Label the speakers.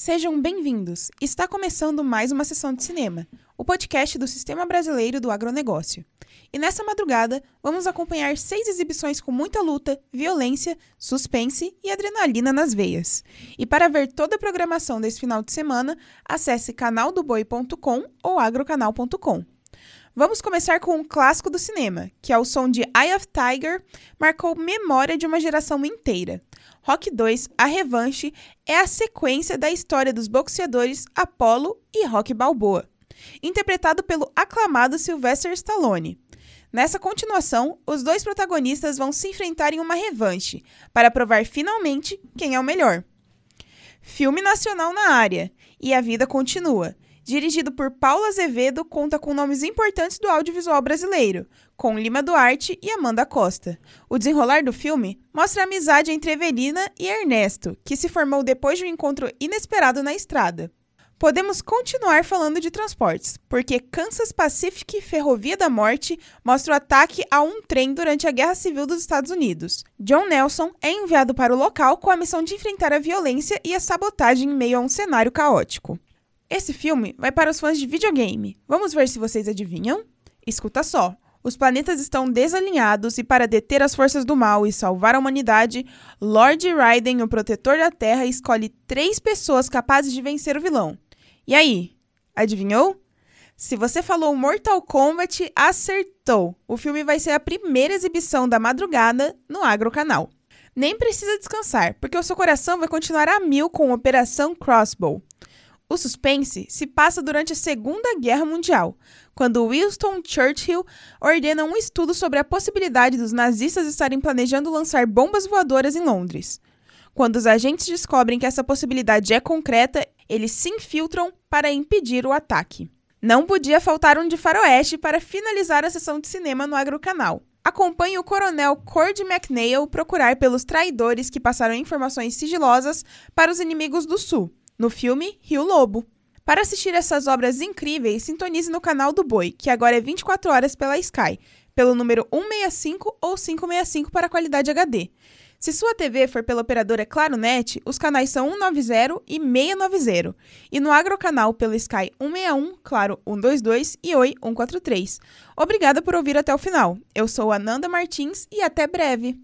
Speaker 1: Sejam bem-vindos! Está começando mais uma sessão de cinema, o podcast do Sistema Brasileiro do Agronegócio. E nessa madrugada, vamos acompanhar seis exibições com muita luta, violência, suspense e adrenalina nas veias. E para ver toda a programação desse final de semana, acesse canaldoboi.com ou agrocanal.com. Vamos começar com um clássico do cinema, que é o som de Eye of Tiger, marcou memória de uma geração inteira. Rock 2, A Revanche, é a sequência da história dos boxeadores Apollo e Rock Balboa, interpretado pelo aclamado Sylvester Stallone. Nessa continuação, os dois protagonistas vão se enfrentar em uma revanche para provar finalmente quem é o melhor. Filme nacional na área e a vida continua dirigido por Paulo Azevedo, conta com nomes importantes do audiovisual brasileiro, com Lima Duarte e Amanda Costa. O desenrolar do filme mostra a amizade entre Evelina e Ernesto, que se formou depois de um encontro inesperado na estrada. Podemos continuar falando de transportes, porque Kansas Pacific Ferrovia da Morte mostra o ataque a um trem durante a Guerra Civil dos Estados Unidos. John Nelson é enviado para o local com a missão de enfrentar a violência e a sabotagem em meio a um cenário caótico. Esse filme vai para os fãs de videogame. Vamos ver se vocês adivinham? Escuta só. Os planetas estão desalinhados e para deter as forças do mal e salvar a humanidade, Lord Raiden, o protetor da Terra, escolhe três pessoas capazes de vencer o vilão. E aí, adivinhou? Se você falou Mortal Kombat, acertou! O filme vai ser a primeira exibição da madrugada no Agro Canal. Nem precisa descansar, porque o seu coração vai continuar a mil com Operação Crossbow. O suspense se passa durante a Segunda Guerra Mundial, quando Winston Churchill ordena um estudo sobre a possibilidade dos nazistas estarem planejando lançar bombas voadoras em Londres. Quando os agentes descobrem que essa possibilidade é concreta, eles se infiltram para impedir o ataque. Não podia faltar um de faroeste para finalizar a sessão de cinema no Agrocanal. Acompanhe o coronel Cord McNeil procurar pelos traidores que passaram informações sigilosas para os inimigos do Sul no filme Rio Lobo. Para assistir essas obras incríveis, sintonize no canal do Boi, que agora é 24 horas pela Sky, pelo número 165 ou 565 para qualidade HD. Se sua TV for pela operadora ClaroNet, os canais são 190 e 690. E no Agrocanal pelo Sky 161, Claro 122 e Oi 143. Obrigada por ouvir até o final. Eu sou Ananda Martins e até breve.